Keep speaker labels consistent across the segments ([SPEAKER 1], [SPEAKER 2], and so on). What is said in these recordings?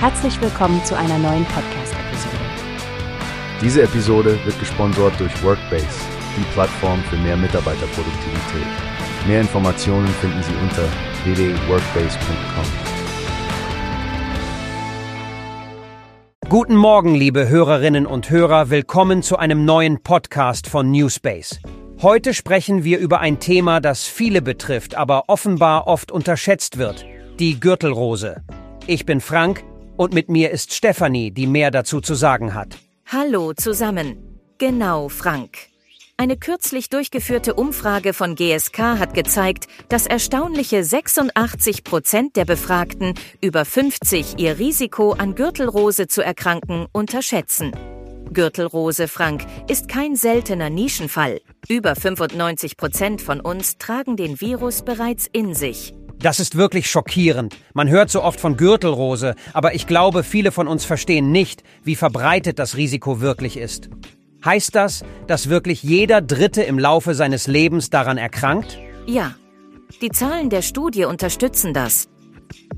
[SPEAKER 1] Herzlich willkommen zu einer neuen Podcast-Episode.
[SPEAKER 2] Diese Episode wird gesponsert durch Workbase, die Plattform für mehr Mitarbeiterproduktivität. Mehr Informationen finden Sie unter www.workbase.com.
[SPEAKER 3] Guten Morgen, liebe Hörerinnen und Hörer, willkommen zu einem neuen Podcast von Newspace. Heute sprechen wir über ein Thema, das viele betrifft, aber offenbar oft unterschätzt wird, die Gürtelrose. Ich bin Frank und mit mir ist Stefanie, die mehr dazu zu sagen hat.
[SPEAKER 4] Hallo zusammen. Genau, Frank. Eine kürzlich durchgeführte Umfrage von GSK hat gezeigt, dass erstaunliche 86 Prozent der Befragten über 50 ihr Risiko an Gürtelrose zu erkranken unterschätzen. Gürtelrose, Frank, ist kein seltener Nischenfall. Über 95 Prozent von uns tragen den Virus bereits in sich.
[SPEAKER 3] Das ist wirklich schockierend. Man hört so oft von Gürtelrose, aber ich glaube, viele von uns verstehen nicht, wie verbreitet das Risiko wirklich ist. Heißt das, dass wirklich jeder Dritte im Laufe seines Lebens daran erkrankt?
[SPEAKER 4] Ja. Die Zahlen der Studie unterstützen das.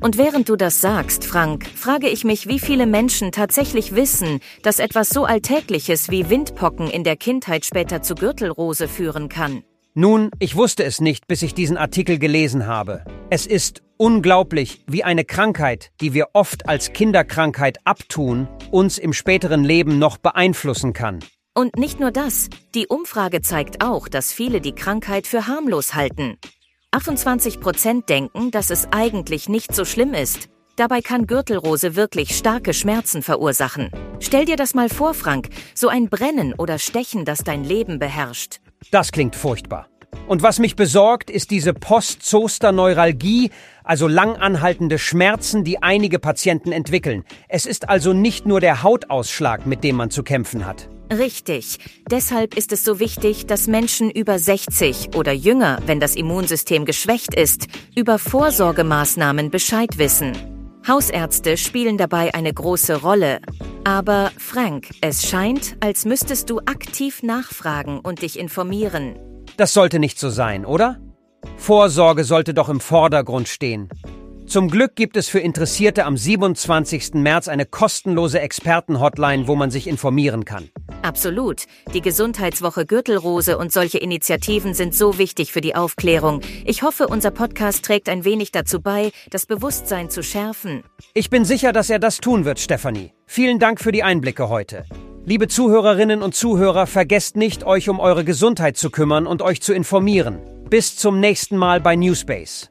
[SPEAKER 4] Und während du das sagst, Frank, frage ich mich, wie viele Menschen tatsächlich wissen, dass etwas so Alltägliches wie Windpocken in der Kindheit später zu Gürtelrose führen kann.
[SPEAKER 3] Nun, ich wusste es nicht, bis ich diesen Artikel gelesen habe. Es ist unglaublich, wie eine Krankheit, die wir oft als Kinderkrankheit abtun, uns im späteren Leben noch beeinflussen kann.
[SPEAKER 4] Und nicht nur das, die Umfrage zeigt auch, dass viele die Krankheit für harmlos halten. 28 Prozent denken, dass es eigentlich nicht so schlimm ist. Dabei kann Gürtelrose wirklich starke Schmerzen verursachen. Stell dir das mal vor, Frank, so ein Brennen oder Stechen, das dein Leben beherrscht.
[SPEAKER 3] Das klingt furchtbar. Und was mich besorgt, ist diese Post-Zoster-Neuralgie, also langanhaltende Schmerzen, die einige Patienten entwickeln. Es ist also nicht nur der Hautausschlag, mit dem man zu kämpfen hat.
[SPEAKER 4] Richtig. Deshalb ist es so wichtig, dass Menschen über 60 oder jünger, wenn das Immunsystem geschwächt ist, über Vorsorgemaßnahmen Bescheid wissen. Hausärzte spielen dabei eine große Rolle. Aber Frank, es scheint, als müsstest du aktiv nachfragen und dich informieren.
[SPEAKER 3] Das sollte nicht so sein, oder? Vorsorge sollte doch im Vordergrund stehen. Zum Glück gibt es für Interessierte am 27. März eine kostenlose Expertenhotline, wo man sich informieren kann.
[SPEAKER 4] Absolut. Die Gesundheitswoche Gürtelrose und solche Initiativen sind so wichtig für die Aufklärung. Ich hoffe, unser Podcast trägt ein wenig dazu bei, das Bewusstsein zu schärfen.
[SPEAKER 3] Ich bin sicher, dass er das tun wird, Stefanie. Vielen Dank für die Einblicke heute. Liebe Zuhörerinnen und Zuhörer, vergesst nicht, euch um eure Gesundheit zu kümmern und euch zu informieren. Bis zum nächsten Mal bei Newspace.